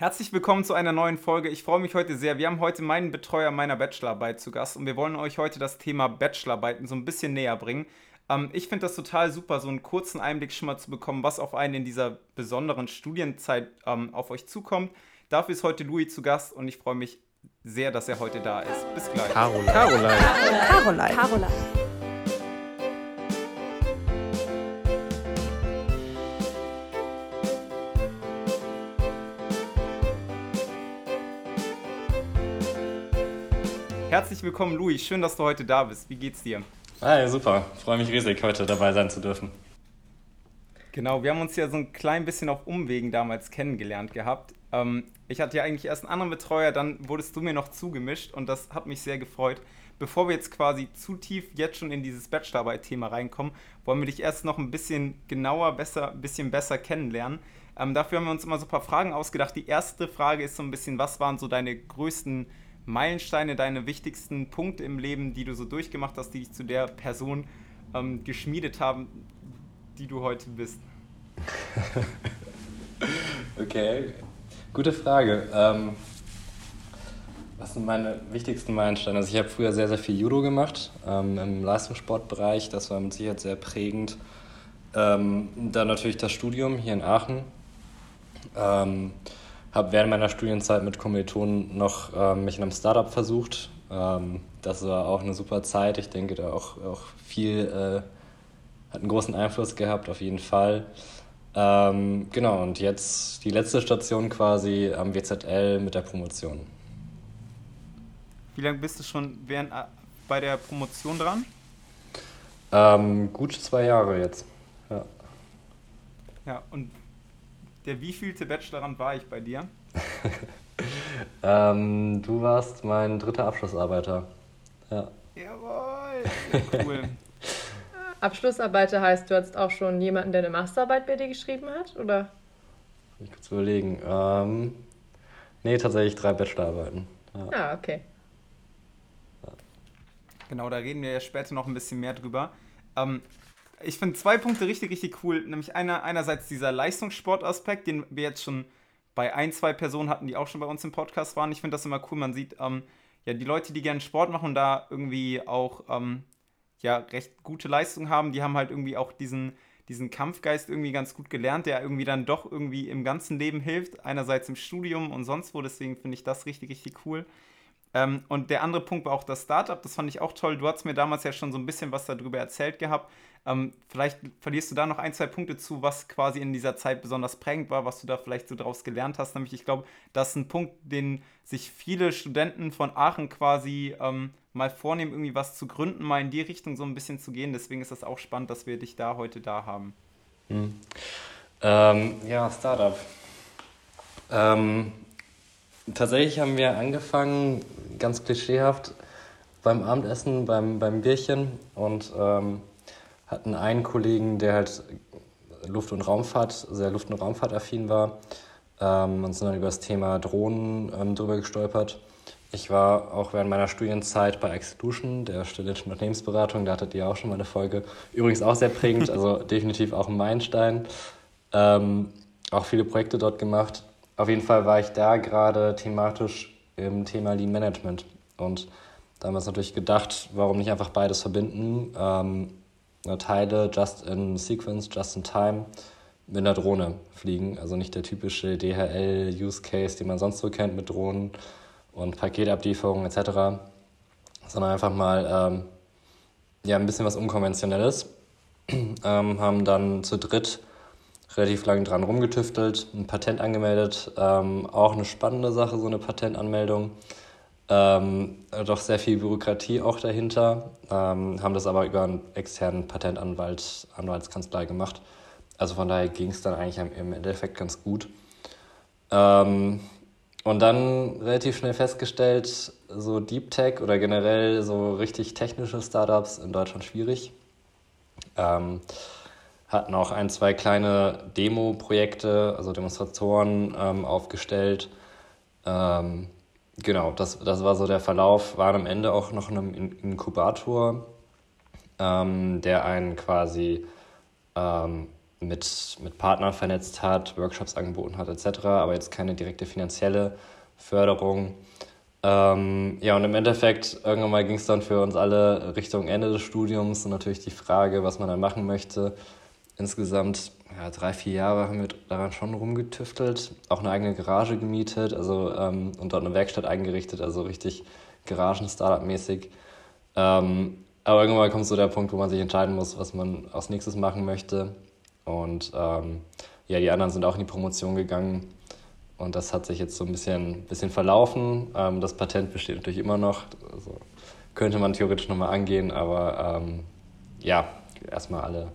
Herzlich willkommen zu einer neuen Folge. Ich freue mich heute sehr. Wir haben heute meinen Betreuer meiner Bachelorarbeit zu Gast und wir wollen euch heute das Thema Bachelorarbeiten so ein bisschen näher bringen. Ähm, ich finde das total super, so einen kurzen Einblick schon mal zu bekommen, was auf einen in dieser besonderen Studienzeit ähm, auf euch zukommt. Dafür ist heute Louis zu Gast und ich freue mich sehr, dass er heute da ist. Bis gleich. Caroline. Caroline. Caroline. Caroline. Herzlich willkommen, Louis. Schön, dass du heute da bist. Wie geht's dir? Hi, super. Freue mich riesig, heute dabei sein zu dürfen. Genau, wir haben uns ja so ein klein bisschen auf Umwegen damals kennengelernt gehabt. Ähm, ich hatte ja eigentlich erst einen anderen Betreuer, dann wurdest du mir noch zugemischt und das hat mich sehr gefreut. Bevor wir jetzt quasi zu tief jetzt schon in dieses Bachelorarbeit-Thema reinkommen, wollen wir dich erst noch ein bisschen genauer, besser, ein bisschen besser kennenlernen. Ähm, dafür haben wir uns immer so ein paar Fragen ausgedacht. Die erste Frage ist so ein bisschen, was waren so deine größten Meilensteine, deine wichtigsten Punkte im Leben, die du so durchgemacht hast, die dich zu der Person ähm, geschmiedet haben, die du heute bist? okay, gute Frage. Ähm, was sind meine wichtigsten Meilensteine? Also ich habe früher sehr, sehr viel Judo gemacht ähm, im Leistungssportbereich. Das war mit Sicherheit sehr prägend. Ähm, dann natürlich das Studium hier in Aachen. Habe während meiner Studienzeit mit Kommilitonen noch ähm, mich in einem Startup versucht. Ähm, das war auch eine super Zeit. Ich denke, da auch, auch viel, äh, hat einen großen Einfluss gehabt, auf jeden Fall. Ähm, genau, und jetzt die letzte Station quasi am WZL mit der Promotion. Wie lange bist du schon während, äh, bei der Promotion dran? Ähm, gut zwei Jahre jetzt. Ja. Ja, und der wievielte Bachelorand war ich bei dir? ähm, du warst mein dritter Abschlussarbeiter. Ja. Jawohl, cool. Abschlussarbeiter heißt, du hattest auch schon jemanden, der eine Masterarbeit bei dir geschrieben hat, oder? Ich kurz überlegen. Ähm, nee, tatsächlich drei Bachelorarbeiten. Ja. Ah, okay. Genau, da reden wir ja später noch ein bisschen mehr drüber. Ähm, ich finde zwei Punkte richtig, richtig cool. Nämlich einer, einerseits dieser Leistungssportaspekt, den wir jetzt schon bei ein, zwei Personen hatten, die auch schon bei uns im Podcast waren. Ich finde das immer cool. Man sieht, ähm, ja, die Leute, die gerne Sport machen und da irgendwie auch ähm, ja, recht gute Leistung haben, die haben halt irgendwie auch diesen, diesen Kampfgeist irgendwie ganz gut gelernt, der irgendwie dann doch irgendwie im ganzen Leben hilft. Einerseits im Studium und sonst wo. Deswegen finde ich das richtig, richtig cool. Ähm, und der andere Punkt war auch das Startup, das fand ich auch toll. Du hast mir damals ja schon so ein bisschen was darüber erzählt gehabt. Ähm, vielleicht verlierst du da noch ein, zwei Punkte zu, was quasi in dieser Zeit besonders prägend war, was du da vielleicht so draus gelernt hast. Nämlich, ich glaube, das ist ein Punkt, den sich viele Studenten von Aachen quasi ähm, mal vornehmen, irgendwie was zu gründen, mal in die Richtung so ein bisschen zu gehen. Deswegen ist das auch spannend, dass wir dich da heute da haben. Hm. Ähm, ja, Startup. Ähm, tatsächlich haben wir angefangen, ganz klischeehaft, beim Abendessen, beim, beim Bierchen und ähm, hatten einen Kollegen, der halt Luft- und Raumfahrt, sehr Luft- und Raumfahrtaffin war ähm, und sind dann über das Thema Drohnen ähm, drüber gestolpert. Ich war auch während meiner Studienzeit bei Exelution, der studentischen Unternehmensberatung, da hattet ihr auch schon mal eine Folge. Übrigens auch sehr prägend, also definitiv auch ein Meilenstein. Ähm, auch viele Projekte dort gemacht. Auf jeden Fall war ich da gerade thematisch im Thema Lean Management und damals natürlich gedacht, warum nicht einfach beides verbinden. Ähm, Teile just in sequence, just in time mit einer Drohne fliegen. Also nicht der typische DHL-Use-Case, den man sonst so kennt mit Drohnen und Paketablieferung etc., sondern einfach mal ähm, ja, ein bisschen was Unkonventionelles. ähm, haben dann zu dritt relativ lange dran rumgetüftelt, ein Patent angemeldet. Ähm, auch eine spannende Sache, so eine Patentanmeldung. Ähm, doch sehr viel Bürokratie auch dahinter, ähm, haben das aber über einen externen Patentanwalt, Anwaltskanzlei gemacht. Also von daher ging es dann eigentlich im Endeffekt ganz gut. Ähm, und dann relativ schnell festgestellt, so Deep Tech oder generell so richtig technische Startups in Deutschland schwierig. Ähm, hatten auch ein, zwei kleine Demo-Projekte, also Demonstratoren ähm, aufgestellt. Ähm, genau, das, das war so der Verlauf. Waren am Ende auch noch in einem Inkubator, ähm, der einen quasi ähm, mit, mit Partnern vernetzt hat, Workshops angeboten hat etc., aber jetzt keine direkte finanzielle Förderung. Ähm, ja, und im Endeffekt, irgendwann mal ging es dann für uns alle Richtung Ende des Studiums und natürlich die Frage, was man dann machen möchte. Insgesamt ja, drei, vier Jahre haben wir daran schon rumgetüftelt, auch eine eigene Garage gemietet also, ähm, und dort eine Werkstatt eingerichtet, also richtig Garagen-Startup-mäßig. Ähm, aber irgendwann kommt so der Punkt, wo man sich entscheiden muss, was man als nächstes machen möchte. Und ähm, ja, die anderen sind auch in die Promotion gegangen. Und das hat sich jetzt so ein bisschen, bisschen verlaufen. Ähm, das Patent besteht natürlich immer noch. Also könnte man theoretisch nochmal angehen, aber ähm, ja, erstmal alle,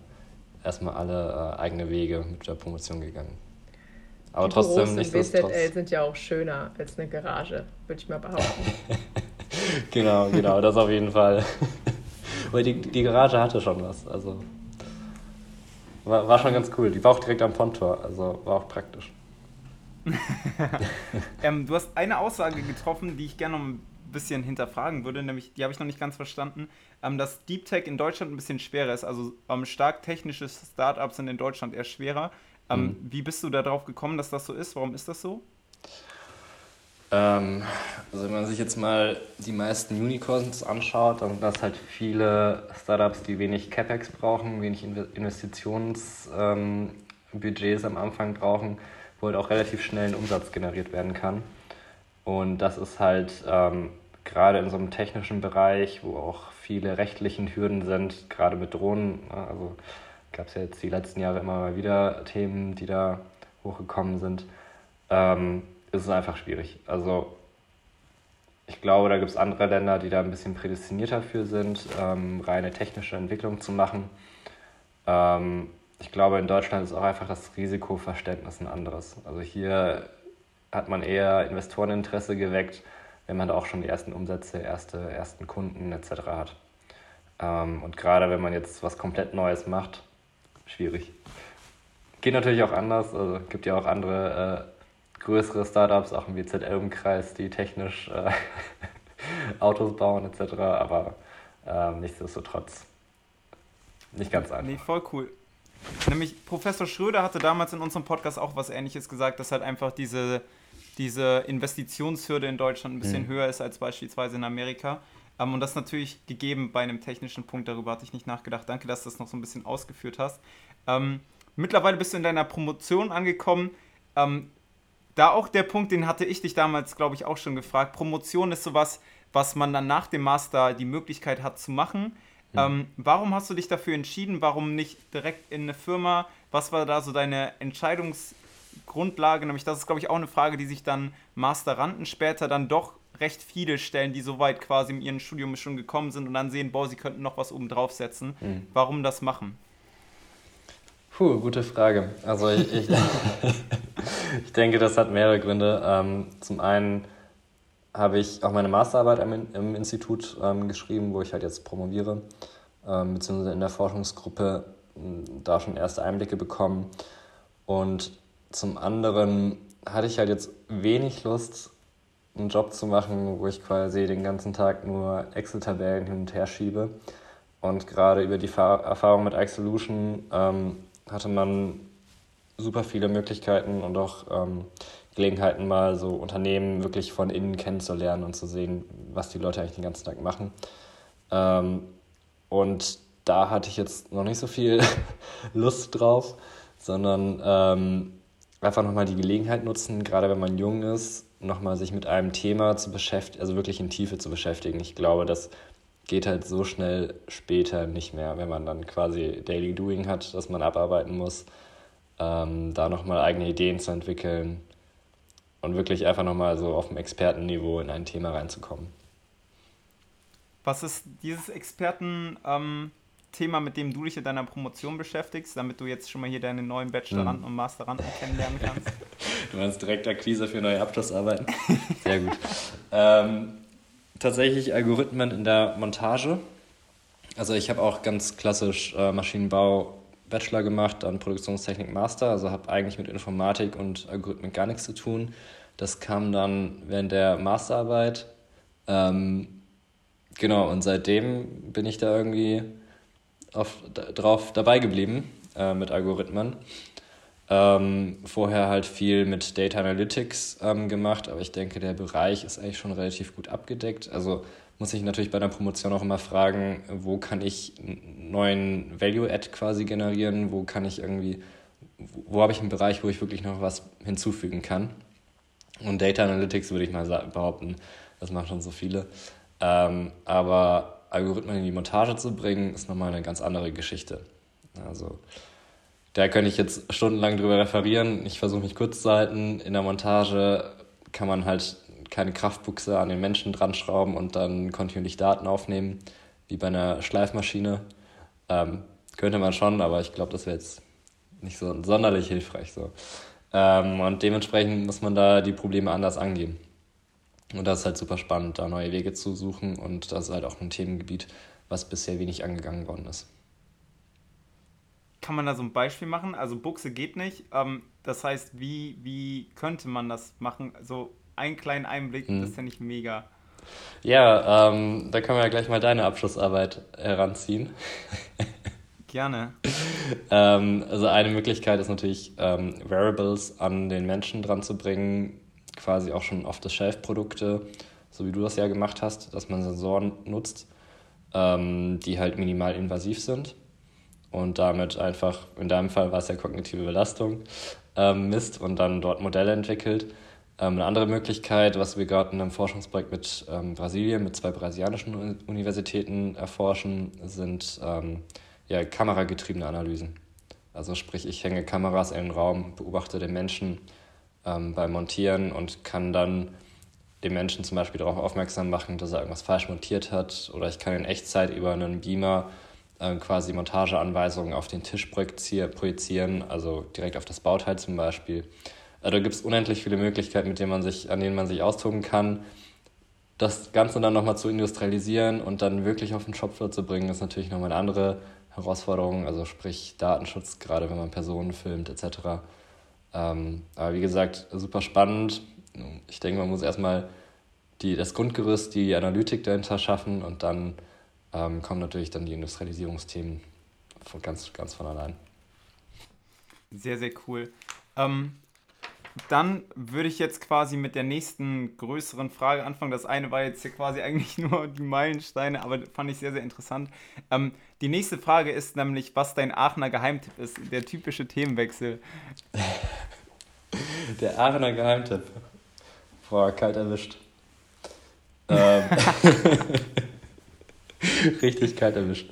erstmal alle äh, eigene Wege mit der Promotion gegangen. Aber die trotzdem nicht so. BZL sind ja auch schöner als eine Garage, würde ich mal behaupten. genau, genau, das auf jeden Fall. Weil die, die Garage hatte schon was. Also war, war schon ganz cool. Die war auch direkt am Pontor, also war auch praktisch. ähm, du hast eine Aussage getroffen, die ich gerne noch ein bisschen hinterfragen würde, nämlich, die habe ich noch nicht ganz verstanden, dass Deep Tech in Deutschland ein bisschen schwerer ist. Also ähm, stark technische Startups sind in Deutschland eher schwerer. Ähm, mhm. Wie bist du darauf gekommen, dass das so ist? Warum ist das so? Ähm, also wenn man sich jetzt mal die meisten Unicorns anschaut, dann sind das halt viele Startups, die wenig CapEx brauchen, wenig Investitionsbudgets ähm, am Anfang brauchen, wo halt auch relativ schnell ein Umsatz generiert werden kann. Und das ist halt ähm, gerade in so einem technischen Bereich, wo auch viele rechtlichen Hürden sind, gerade mit Drohnen. Ne, also gab es ja jetzt die letzten Jahre immer mal wieder Themen, die da hochgekommen sind. Ähm, ist es einfach schwierig. Also ich glaube, da gibt es andere Länder, die da ein bisschen prädestinierter für sind, ähm, reine technische Entwicklung zu machen. Ähm, ich glaube, in Deutschland ist auch einfach das Risikoverständnis ein anderes. Also hier hat man eher Investoreninteresse geweckt, wenn man da auch schon die ersten Umsätze, erste, ersten Kunden etc. hat. Ähm, und gerade wenn man jetzt was komplett Neues macht, schwierig. Geht natürlich auch anders. Also gibt ja auch andere äh, größere Startups, auch im WZL-Umkreis, die technisch äh, Autos bauen etc. Aber äh, nichtsdestotrotz nicht ganz einfach. Nee, voll cool. Nämlich Professor Schröder hatte damals in unserem Podcast auch was Ähnliches gesagt, dass halt einfach diese, diese Investitionshürde in Deutschland ein bisschen mhm. höher ist als beispielsweise in Amerika. Um, ähm, und das natürlich gegeben bei einem technischen Punkt, darüber hatte ich nicht nachgedacht. Danke, dass du das noch so ein bisschen ausgeführt hast. Ähm, mittlerweile bist du in deiner Promotion angekommen. Ähm, da auch der Punkt, den hatte ich dich damals, glaube ich, auch schon gefragt. Promotion ist sowas, was man dann nach dem Master die Möglichkeit hat zu machen. Mhm. Warum hast du dich dafür entschieden? Warum nicht direkt in eine Firma? Was war da so deine Entscheidungsgrundlage? Nämlich, das ist, glaube ich, auch eine Frage, die sich dann Masteranden später dann doch recht viele stellen, die so weit quasi in ihrem Studium schon gekommen sind und dann sehen, boah, sie könnten noch was oben drauf setzen. Mhm. Warum das machen? Puh, gute Frage. Also ich, ich, ich denke, das hat mehrere Gründe. Ähm, zum einen habe ich auch meine Masterarbeit im, im Institut ähm, geschrieben, wo ich halt jetzt promoviere, ähm, beziehungsweise in der Forschungsgruppe da schon erste Einblicke bekommen. Und zum anderen hatte ich halt jetzt wenig Lust, einen Job zu machen, wo ich quasi den ganzen Tag nur Excel-Tabellen hin und her schiebe. Und gerade über die Erfahrung mit iSolution ähm, hatte man super viele Möglichkeiten und auch ähm, Gelegenheiten, mal so Unternehmen wirklich von innen kennenzulernen und zu sehen, was die Leute eigentlich den ganzen Tag machen. Ähm, und da hatte ich jetzt noch nicht so viel Lust drauf, sondern ähm, einfach nochmal die Gelegenheit nutzen, gerade wenn man jung ist, nochmal sich mit einem Thema zu beschäftigen, also wirklich in Tiefe zu beschäftigen. Ich glaube, das geht halt so schnell später nicht mehr, wenn man dann quasi Daily Doing hat, das man abarbeiten muss, ähm, da nochmal eigene Ideen zu entwickeln und wirklich einfach nochmal so auf dem Expertenniveau in ein Thema reinzukommen. Was ist dieses Expertenthema, ähm, mit dem du dich in deiner Promotion beschäftigst, damit du jetzt schon mal hier deine neuen Bacheloranden hm. und Masteranden kennenlernen kannst? du meinst direkt Akquise für neue Abschlussarbeiten? Sehr gut. ähm, tatsächlich Algorithmen in der Montage. Also ich habe auch ganz klassisch äh, Maschinenbau Bachelor gemacht, dann Produktionstechnik Master, also habe eigentlich mit Informatik und Algorithmen gar nichts zu tun. Das kam dann während der Masterarbeit. Ähm, genau, und seitdem bin ich da irgendwie auf, drauf dabei geblieben. äh, mit Algorithmen. Ähm, vorher halt viel mit Data Analytics ähm, gemacht, aber ich denke, der Bereich ist eigentlich schon relativ gut abgedeckt. Also muss ich natürlich bei der Promotion auch immer fragen, wo kann ich neuen Value-Add quasi generieren, wo kann ich irgendwie, wo, wo habe ich einen Bereich, wo ich wirklich noch was hinzufügen kann. Und Data Analytics würde ich mal behaupten, das machen schon so viele. Ähm, aber Algorithmen in die Montage zu bringen, ist nochmal eine ganz andere Geschichte. Also da könnte ich jetzt stundenlang drüber referieren. Ich versuche mich kurz zu halten. In der Montage kann man halt keine Kraftbuchse an den Menschen dran schrauben und dann kontinuierlich Daten aufnehmen, wie bei einer Schleifmaschine. Ähm, könnte man schon, aber ich glaube, das wäre jetzt nicht so sonderlich hilfreich. So. Ähm, und dementsprechend muss man da die Probleme anders angehen. Und das ist halt super spannend, da neue Wege zu suchen. Und das ist halt auch ein Themengebiet, was bisher wenig angegangen worden ist. Kann man da so ein Beispiel machen? Also Buchse geht nicht. Ähm, das heißt, wie, wie könnte man das machen? So einen kleinen Einblick, hm. das ist ja nicht mega. Ja, ähm, da können wir ja gleich mal deine Abschlussarbeit heranziehen. Gerne. ähm, also eine Möglichkeit ist natürlich, ähm, Variables an den Menschen dran zu bringen, quasi auch schon off-the-shelf-Produkte, so wie du das ja gemacht hast, dass man Sensoren nutzt, ähm, die halt minimal invasiv sind und damit einfach, in deinem Fall war es ja kognitive Belastung, ähm, misst und dann dort Modelle entwickelt. Ähm, eine andere Möglichkeit, was wir gerade in einem Forschungsprojekt mit ähm, Brasilien, mit zwei brasilianischen Universitäten erforschen, sind ähm, ja, kameragetriebene Analysen. Also sprich, ich hänge Kameras in den Raum, beobachte den Menschen ähm, beim Montieren und kann dann den Menschen zum Beispiel darauf aufmerksam machen, dass er irgendwas falsch montiert hat. Oder ich kann in Echtzeit über einen Beamer äh, quasi Montageanweisungen auf den Tisch projizieren, also direkt auf das Bauteil zum Beispiel. Äh, da gibt es unendlich viele Möglichkeiten, mit denen man sich, an denen man sich austoben kann. Das Ganze dann nochmal zu industrialisieren und dann wirklich auf den Shopfloor zu bringen, ist natürlich nochmal eine andere Herausforderung, also sprich Datenschutz, gerade wenn man Personen filmt etc. Ähm, aber wie gesagt, super spannend. Ich denke, man muss erstmal die, das Grundgerüst, die Analytik dahinter schaffen und dann ähm, kommen natürlich dann die Industrialisierungsthemen von ganz, ganz von allein. Sehr, sehr cool. Ähm, dann würde ich jetzt quasi mit der nächsten größeren Frage anfangen. Das eine war jetzt hier quasi eigentlich nur die Meilensteine, aber fand ich sehr, sehr interessant. Ähm, die nächste Frage ist nämlich, was dein Aachener Geheimtipp ist. Der typische Themenwechsel. Der Aachener Geheimtipp. Boah, kalt erwischt. ähm. Richtig kalt erwischt.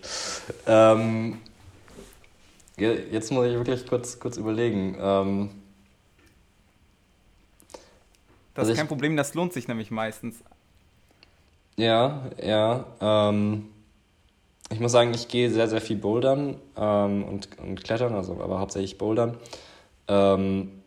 Ähm, jetzt muss ich wirklich kurz, kurz überlegen. Ähm, das also ist kein ich, Problem, das lohnt sich nämlich meistens. Ja, ja. Ähm, ich muss sagen, ich gehe sehr, sehr viel bouldern ähm, und, und klettern, also aber hauptsächlich bouldern. Ähm,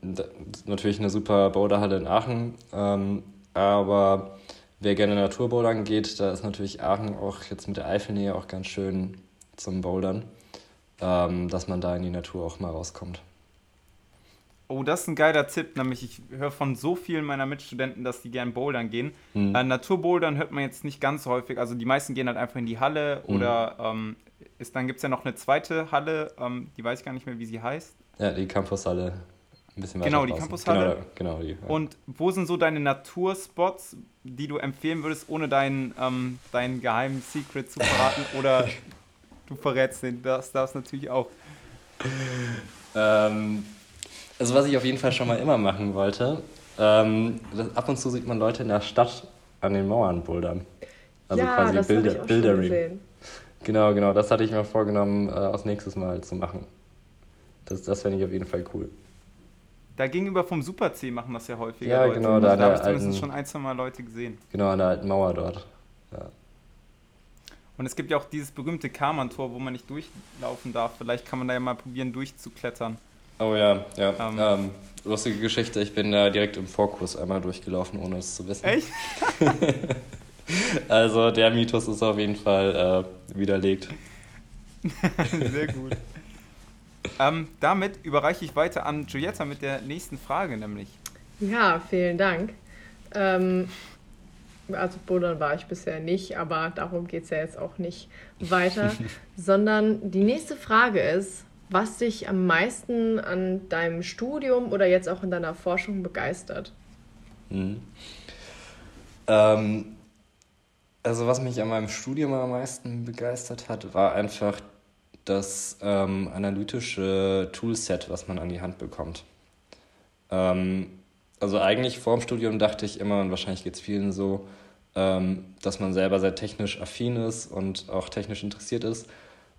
natürlich eine super Boulderhalle in Aachen, ähm, aber wer gerne Naturbouldern geht, da ist natürlich Aachen auch jetzt mit der Eifelnähe auch ganz schön zum Bouldern, ähm, dass man da in die Natur auch mal rauskommt. Oh, das ist ein geiler Tipp, nämlich ich höre von so vielen meiner Mitstudenten, dass die gern bouldern gehen. Mhm. Äh, Naturbouldern hört man jetzt nicht ganz so häufig, also die meisten gehen halt einfach in die Halle mhm. oder ähm, ist, dann gibt es ja noch eine zweite Halle, ähm, die weiß ich gar nicht mehr, wie sie heißt. Ja, die Campushalle. Ein bisschen weiter Genau, die Campushalle. Genau, genau die. Ja. Und wo sind so deine Naturspots, die du empfehlen würdest, ohne deinen, ähm, deinen geheimen Secret zu verraten? oder du verrätst den, das darfst natürlich auch. Ähm, also was ich auf jeden Fall schon mal immer machen wollte, ähm, ab und zu sieht man Leute in der Stadt an den Mauern bouldern. Also ja, quasi das Bilder, Bildering. Genau, genau, das hatte ich mir vorgenommen, äh, aus nächstes Mal zu machen. Das, das fände ich auf jeden Fall cool. Da gegenüber vom Super C machen das ja häufiger ja, Leute. Genau, da, da habe ich zumindest schon ein, zwei Mal Leute gesehen. Genau, an der alten Mauer dort. Ja. Und es gibt ja auch dieses berühmte Karmann-Tor, wo man nicht durchlaufen darf. Vielleicht kann man da ja mal probieren, durchzuklettern. Oh ja, ja. Ähm, ähm, lustige Geschichte, ich bin da direkt im Vorkurs einmal durchgelaufen, ohne es zu wissen. Echt? also der Mythos ist auf jeden Fall äh, widerlegt. Sehr gut. Ähm, damit überreiche ich weiter an Giulietta mit der nächsten Frage, nämlich. Ja, vielen Dank. Ähm, also Bodern war ich bisher nicht, aber darum geht es ja jetzt auch nicht weiter, sondern die nächste Frage ist, was dich am meisten an deinem Studium oder jetzt auch in deiner Forschung begeistert? Mhm. Ähm, also was mich an meinem Studium am meisten begeistert hat, war einfach das ähm, analytische Toolset, was man an die Hand bekommt. Ähm, also eigentlich vor dem Studium dachte ich immer, und wahrscheinlich geht es vielen so, ähm, dass man selber sehr technisch affin ist und auch technisch interessiert ist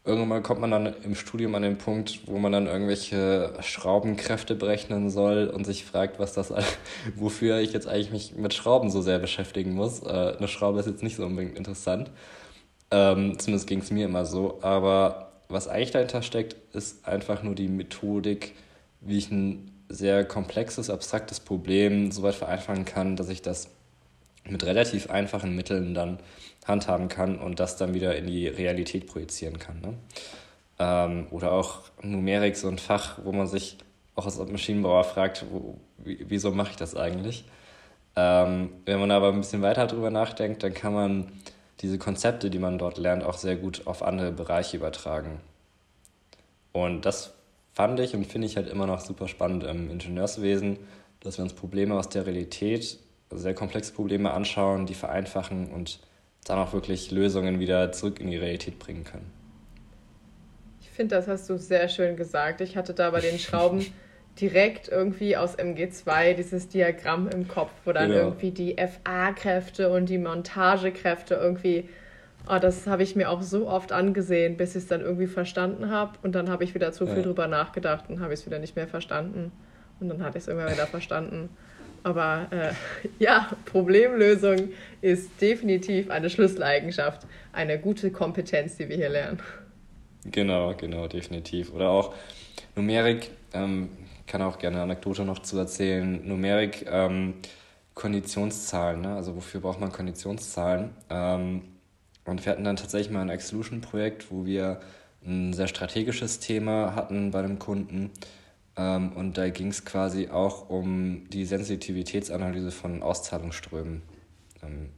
irgendwann kommt man dann im Studium an den Punkt, wo man dann irgendwelche Schraubenkräfte berechnen soll und sich fragt, was das, wofür ich jetzt eigentlich mich mit Schrauben so sehr beschäftigen muss. Äh, eine Schraube ist jetzt nicht so unbedingt interessant. Ähm, zumindest ging es mir immer so. Aber was eigentlich dahinter steckt, ist einfach nur die Methodik, wie ich ein sehr komplexes, abstraktes Problem so weit vereinfachen kann, dass ich das mit relativ einfachen Mitteln dann handhaben kann und das dann wieder in die Realität projizieren kann. Ne? Ähm, oder auch Numerik, so ein Fach, wo man sich auch als Maschinenbauer fragt, wo, wieso mache ich das eigentlich? Ähm, wenn man aber ein bisschen weiter darüber nachdenkt, dann kann man diese Konzepte, die man dort lernt, auch sehr gut auf andere Bereiche übertragen. Und das fand ich und finde ich halt immer noch super spannend im Ingenieurswesen, dass wir uns Probleme aus der Realität, sehr komplexe Probleme anschauen, die vereinfachen und dann auch wirklich Lösungen wieder zurück in die Realität bringen können. Ich finde, das hast du sehr schön gesagt. Ich hatte da bei den Schrauben direkt irgendwie aus MG2 dieses Diagramm im Kopf, wo dann genau. irgendwie die FA-Kräfte und die Montagekräfte irgendwie, oh, das habe ich mir auch so oft angesehen, bis ich es dann irgendwie verstanden habe. Und dann habe ich wieder zu viel ja. drüber nachgedacht und habe ich es wieder nicht mehr verstanden. Und dann hatte ich es irgendwann wieder verstanden. Aber äh, ja, Problemlösung ist definitiv eine Schlüsseleigenschaft, eine gute Kompetenz, die wir hier lernen. Genau, genau, definitiv. Oder auch Numerik, ähm, kann auch gerne eine Anekdote noch zu erzählen. Numerik, ähm, Konditionszahlen, ne? also wofür braucht man Konditionszahlen? Ähm, und wir hatten dann tatsächlich mal ein Exclusion-Projekt, wo wir ein sehr strategisches Thema hatten bei dem Kunden ähm, und da ging es quasi auch um die Sensitivitätsanalyse von Auszahlungsströmen. Ähm,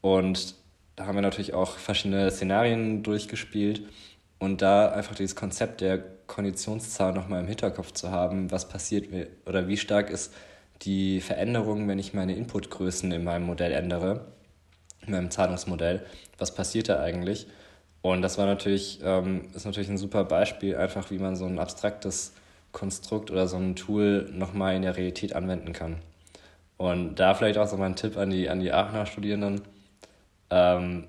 und da haben wir natürlich auch verschiedene Szenarien durchgespielt und da einfach dieses Konzept der Konditionszahl nochmal im Hinterkopf zu haben, was passiert oder wie stark ist die Veränderung, wenn ich meine Inputgrößen in meinem Modell ändere, in meinem Zahlungsmodell, was passiert da eigentlich? Und das war natürlich, ähm, ist natürlich ein super Beispiel, einfach wie man so ein abstraktes Konstrukt oder so ein Tool nochmal in der Realität anwenden kann. Und da vielleicht auch so mein Tipp an die, an die Aachener Studierenden. Ähm,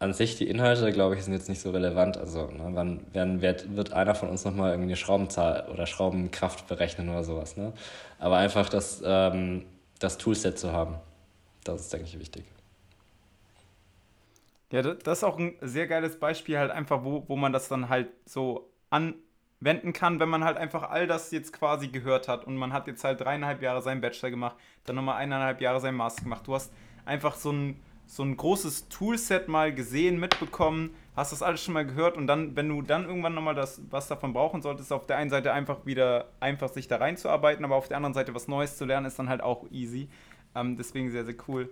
an sich die Inhalte, glaube ich, sind jetzt nicht so relevant. Also, ne, wann werden, wird, wird einer von uns nochmal irgendwie eine Schraubenzahl oder Schraubenkraft berechnen oder sowas. Ne? Aber einfach das, ähm, das Toolset zu haben, das ist, denke ich, wichtig. Ja, das ist auch ein sehr geiles Beispiel, halt einfach, wo, wo man das dann halt so anwenden kann, wenn man halt einfach all das jetzt quasi gehört hat und man hat jetzt halt dreieinhalb Jahre seinen Bachelor gemacht, dann nochmal eineinhalb Jahre seinen Master gemacht. Du hast einfach so ein, so ein großes Toolset mal gesehen, mitbekommen, hast das alles schon mal gehört und dann, wenn du dann irgendwann nochmal das, was davon brauchen solltest, auf der einen Seite einfach wieder einfach sich da reinzuarbeiten, aber auf der anderen Seite was Neues zu lernen, ist dann halt auch easy. Ähm, deswegen sehr, sehr cool.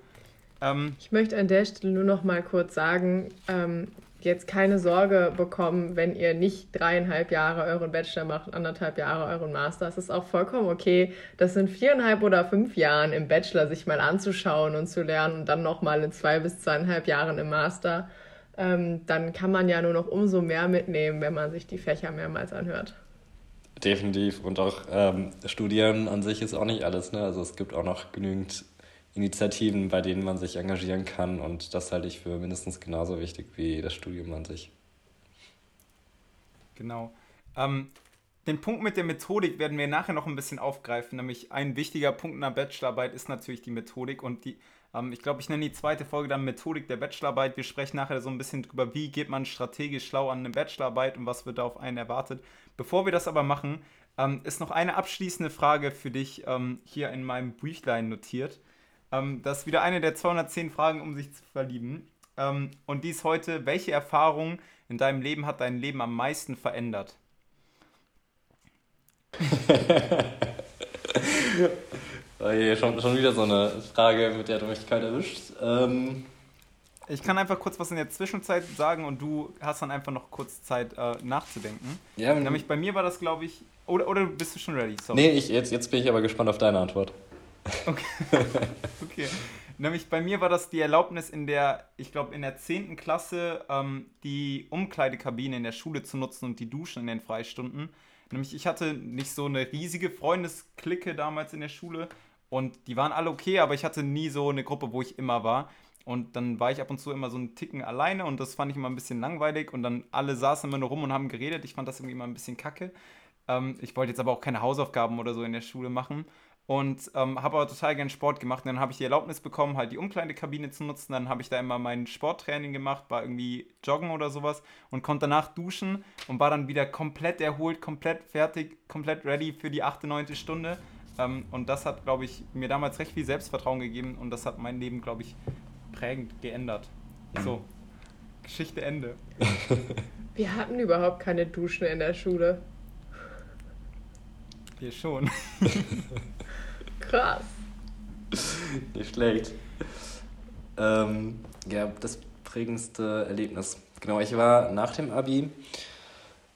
Ähm, ich möchte an der Stelle nur noch mal kurz sagen, ähm, jetzt keine Sorge bekommen, wenn ihr nicht dreieinhalb Jahre euren Bachelor macht, anderthalb Jahre euren Master. Es ist auch vollkommen okay, das in viereinhalb oder fünf Jahren im Bachelor sich mal anzuschauen und zu lernen und dann nochmal in zwei bis zweieinhalb Jahren im Master. Ähm, dann kann man ja nur noch umso mehr mitnehmen, wenn man sich die Fächer mehrmals anhört. Definitiv. Und auch ähm, Studieren an sich ist auch nicht alles. Ne? Also es gibt auch noch genügend Initiativen, bei denen man sich engagieren kann. Und das halte ich für mindestens genauso wichtig wie das Studium an sich. Genau. Ähm, den Punkt mit der Methodik werden wir nachher noch ein bisschen aufgreifen. Nämlich ein wichtiger Punkt in der Bachelorarbeit ist natürlich die Methodik. Und die, ähm, ich glaube, ich nenne die zweite Folge dann Methodik der Bachelorarbeit. Wir sprechen nachher so ein bisschen drüber, wie geht man strategisch schlau an eine Bachelorarbeit und was wird da auf einen erwartet. Bevor wir das aber machen, ähm, ist noch eine abschließende Frage für dich ähm, hier in meinem Büchlein notiert. Ähm, das ist wieder eine der 210 Fragen, um sich zu verlieben. Ähm, und dies heute, welche Erfahrung in deinem Leben hat dein Leben am meisten verändert? oh je, schon, schon wieder so eine Frage, mit der du mich kalt erwischt. Ähm, Ich kann einfach kurz was in der Zwischenzeit sagen und du hast dann einfach noch kurz Zeit äh, nachzudenken. Ja, Nämlich bei mir war das, glaube ich. Oder, oder bist du schon ready? Sorry. Nee, ich, jetzt, jetzt bin ich aber gespannt auf deine Antwort. Okay. okay. Nämlich bei mir war das die Erlaubnis in der, ich glaube, in der 10. Klasse ähm, die Umkleidekabine in der Schule zu nutzen und die Duschen in den Freistunden. Nämlich ich hatte nicht so eine riesige Freundesklicke damals in der Schule und die waren alle okay, aber ich hatte nie so eine Gruppe, wo ich immer war. Und dann war ich ab und zu immer so einen Ticken alleine und das fand ich immer ein bisschen langweilig und dann alle saßen immer nur rum und haben geredet. Ich fand das irgendwie immer ein bisschen kacke. Ähm, ich wollte jetzt aber auch keine Hausaufgaben oder so in der Schule machen und ähm, habe aber total gern Sport gemacht. Und dann habe ich die Erlaubnis bekommen, halt die Umkleidekabine zu nutzen. Dann habe ich da immer mein Sporttraining gemacht, war irgendwie joggen oder sowas und konnte danach duschen und war dann wieder komplett erholt, komplett fertig, komplett ready für die achte, neunte Stunde. Ähm, und das hat, glaube ich, mir damals recht viel Selbstvertrauen gegeben und das hat mein Leben, glaube ich, prägend geändert. So, Geschichte Ende. Wir hatten überhaupt keine Duschen in der Schule. Wir schon. Krass. Nicht schlecht. Ähm, ja, das prägendste Erlebnis. Genau, ich war nach dem Abi,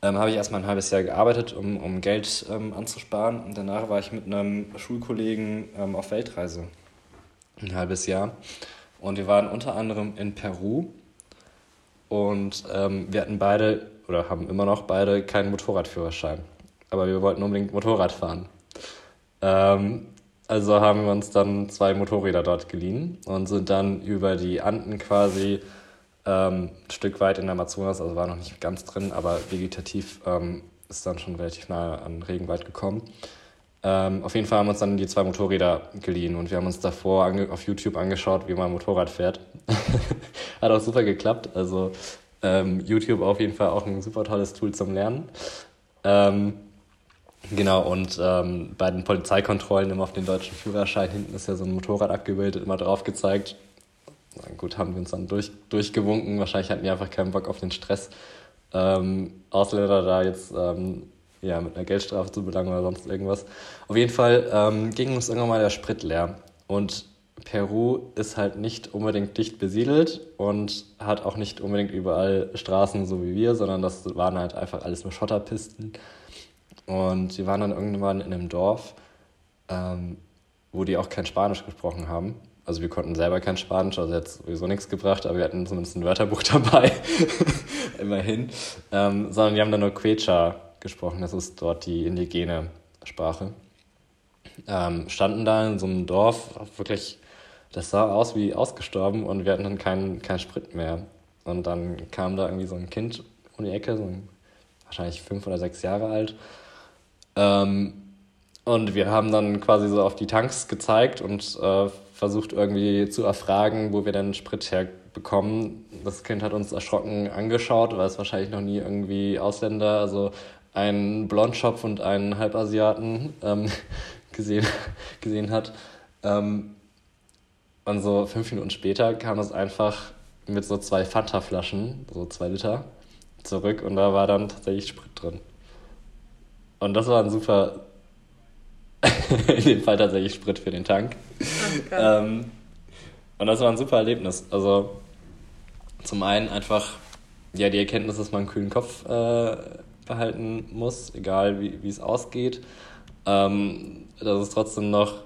ähm, habe ich erstmal ein halbes Jahr gearbeitet, um, um Geld ähm, anzusparen. Und danach war ich mit einem Schulkollegen ähm, auf Weltreise. Ein halbes Jahr. Und wir waren unter anderem in Peru. Und ähm, wir hatten beide, oder haben immer noch beide, keinen Motorradführerschein. Aber wir wollten unbedingt Motorrad fahren. Ähm, also haben wir uns dann zwei Motorräder dort geliehen und sind dann über die Anden quasi ähm, ein Stück weit in der Amazonas, also war noch nicht ganz drin, aber vegetativ ähm, ist dann schon relativ nah an Regenwald gekommen. Ähm, auf jeden Fall haben wir uns dann die zwei Motorräder geliehen und wir haben uns davor auf YouTube angeschaut, wie man Motorrad fährt. Hat auch super geklappt. Also ähm, YouTube auf jeden Fall auch ein super tolles Tool zum Lernen. Ähm, Genau, und ähm, bei den Polizeikontrollen immer auf den deutschen Führerschein hinten ist ja so ein Motorrad abgebildet, immer drauf gezeigt. Na gut, haben wir uns dann durch, durchgewunken. Wahrscheinlich hatten die einfach keinen Bock auf den Stress, ähm, Ausländer da jetzt ähm, ja, mit einer Geldstrafe zu belangen oder sonst irgendwas. Auf jeden Fall ähm, ging uns irgendwann mal der Sprit leer. Und Peru ist halt nicht unbedingt dicht besiedelt und hat auch nicht unbedingt überall Straßen so wie wir, sondern das waren halt einfach alles nur Schotterpisten. Und sie waren dann irgendwann in einem Dorf, ähm, wo die auch kein Spanisch gesprochen haben. Also wir konnten selber kein Spanisch, also jetzt sowieso nichts gebracht, aber wir hatten zumindest ein Wörterbuch dabei, immerhin. Ähm, sondern die haben dann nur Quechua gesprochen, das ist dort die indigene Sprache. Ähm, standen da in so einem Dorf, wirklich, das sah aus wie ausgestorben und wir hatten dann keinen kein Sprit mehr. Und dann kam da irgendwie so ein Kind um die Ecke, so ein, wahrscheinlich fünf oder sechs Jahre alt, ähm, und wir haben dann quasi so auf die Tanks gezeigt und äh, versucht irgendwie zu erfragen, wo wir denn Sprit herbekommen. Das Kind hat uns erschrocken angeschaut, weil es wahrscheinlich noch nie irgendwie Ausländer, also einen Blondschopf und einen Halbasiaten ähm, gesehen, gesehen hat. Ähm, und so fünf Minuten später kam es einfach mit so zwei Fanta-Flaschen, so zwei Liter, zurück und da war dann tatsächlich Sprit drin. Und das war ein super, in dem Fall tatsächlich Sprit für den Tank. ähm, und das war ein super Erlebnis. Also zum einen einfach ja, die Erkenntnis, dass man einen kühlen Kopf äh, behalten muss, egal wie, wie es ausgeht. Ähm, dass es trotzdem noch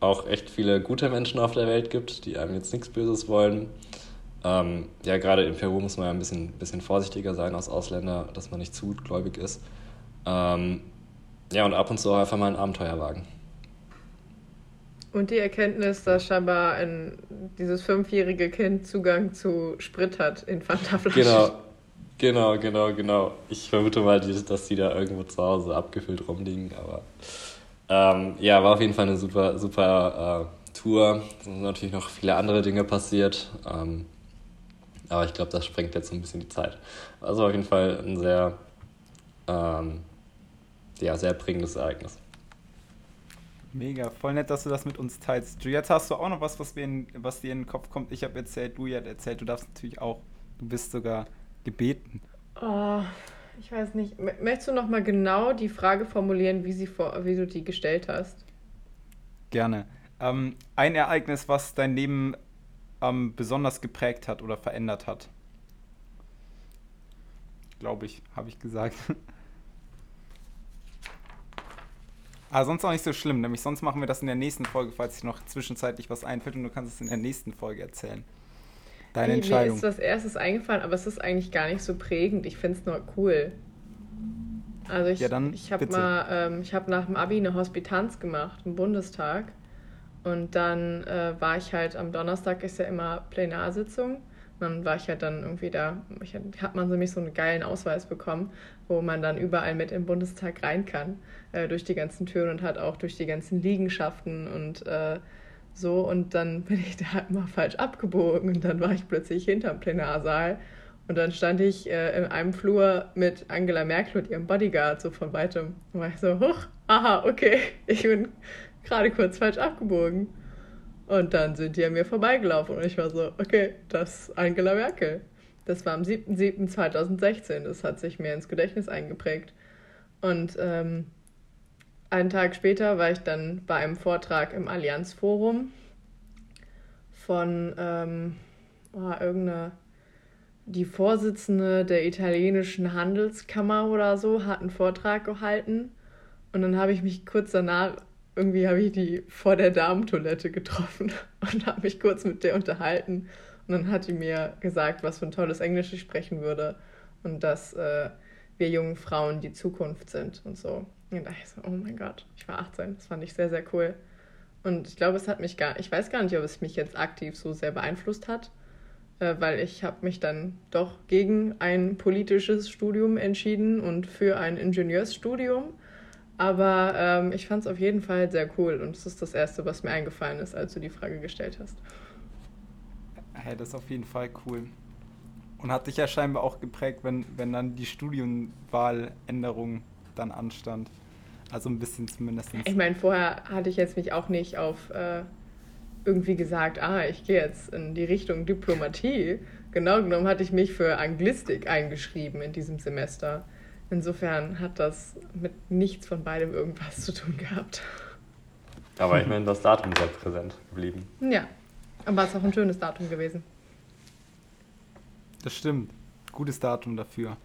auch echt viele gute Menschen auf der Welt gibt, die einem jetzt nichts Böses wollen. Ähm, ja, gerade in Peru muss man ja ein bisschen, bisschen vorsichtiger sein als Ausländer, dass man nicht zu gläubig ist. Ähm, ja, und ab und zu auch einfach mal ein Abenteuer wagen. Und die Erkenntnis, dass scheinbar ein, dieses fünfjährige Kind Zugang zu Sprit hat in Fantaflaschen. Genau, genau, genau, genau. Ich vermute mal, dass die da irgendwo zu Hause abgefüllt rumliegen, aber ähm, ja, war auf jeden Fall eine super, super äh, Tour. Es sind natürlich noch viele andere Dinge passiert, ähm, aber ich glaube, das sprengt jetzt so ein bisschen die Zeit. Also auf jeden Fall ein sehr ähm, ja, sehr prägendes Ereignis. Mega, voll nett, dass du das mit uns teilst. Jetzt hast du auch noch was, was, in, was dir in den Kopf kommt. Ich habe erzählt, du hast erzählt, du darfst natürlich auch. Du bist sogar gebeten. Oh, ich weiß nicht. Möchtest du noch mal genau die Frage formulieren, wie, sie vor, wie du die gestellt hast? Gerne. Ähm, ein Ereignis, was dein Leben ähm, besonders geprägt hat oder verändert hat. Glaube ich, habe ich gesagt. Aber sonst auch nicht so schlimm, nämlich sonst machen wir das in der nächsten Folge, falls sich noch zwischenzeitlich was einfällt und du kannst es in der nächsten Folge erzählen. Deine hey, Entscheidung. Mir ist das erstes eingefallen, aber es ist eigentlich gar nicht so prägend. Ich finde es nur cool. Also ich, ja, ich habe mal, ähm, ich habe nach dem Abi eine Hospitanz gemacht im Bundestag und dann äh, war ich halt am Donnerstag ist ja immer Plenarsitzung. Dann war ich halt dann irgendwie da, ich, hat man so mich so einen geilen Ausweis bekommen, wo man dann überall mit im Bundestag rein kann, äh, durch die ganzen Türen und hat auch durch die ganzen Liegenschaften und äh, so. Und dann bin ich da immer falsch abgebogen und dann war ich plötzlich hinterm Plenarsaal und dann stand ich äh, in einem Flur mit Angela Merkel und ihrem Bodyguard so von weitem. Und war ich so, huch, aha, okay, ich bin gerade kurz falsch abgebogen. Und dann sind die an mir vorbeigelaufen und ich war so, okay, das ist Angela Merkel. Das war am 7.7.2016, das hat sich mir ins Gedächtnis eingeprägt. Und ähm, einen Tag später war ich dann bei einem Vortrag im Allianzforum von ähm, oh, irgendeiner die Vorsitzende der italienischen Handelskammer oder so hat einen Vortrag gehalten. Und dann habe ich mich kurz danach, irgendwie habe ich die vor der Damentoilette getroffen und habe mich kurz mit der unterhalten. Und dann hat die mir gesagt, was für ein tolles Englisch ich sprechen würde und dass äh, wir jungen Frauen die Zukunft sind und so. Und da ich so, oh mein Gott, ich war 18, das fand ich sehr, sehr cool. Und ich glaube, es hat mich gar, ich weiß gar nicht, ob es mich jetzt aktiv so sehr beeinflusst hat, äh, weil ich habe mich dann doch gegen ein politisches Studium entschieden und für ein Ingenieursstudium. Aber ähm, ich fand es auf jeden Fall sehr cool und es ist das Erste, was mir eingefallen ist, als du die Frage gestellt hast. Hey, das ist auf jeden Fall cool. Und hat dich ja scheinbar auch geprägt, wenn, wenn dann die Studienwahländerung dann anstand. Also ein bisschen zumindest. Ich meine, vorher hatte ich jetzt mich auch nicht auf äh, irgendwie gesagt, ah, ich gehe jetzt in die Richtung Diplomatie. Genau genommen hatte ich mich für Anglistik eingeschrieben in diesem Semester. Insofern hat das mit nichts von beidem irgendwas zu tun gehabt. Aber ich meine, das Datum ist halt präsent geblieben. Ja, aber es ist auch ein schönes Datum gewesen. Das stimmt. Gutes Datum dafür.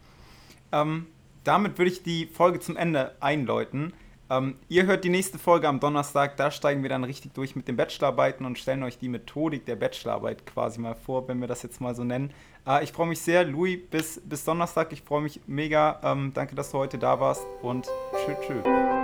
Ähm, damit würde ich die Folge zum Ende einläuten. Ähm, ihr hört die nächste Folge am Donnerstag. Da steigen wir dann richtig durch mit den Bachelorarbeiten und stellen euch die Methodik der Bachelorarbeit quasi mal vor, wenn wir das jetzt mal so nennen. Äh, ich freue mich sehr. Louis, bis, bis Donnerstag. Ich freue mich mega. Ähm, danke, dass du heute da warst und tschüss, tschüss.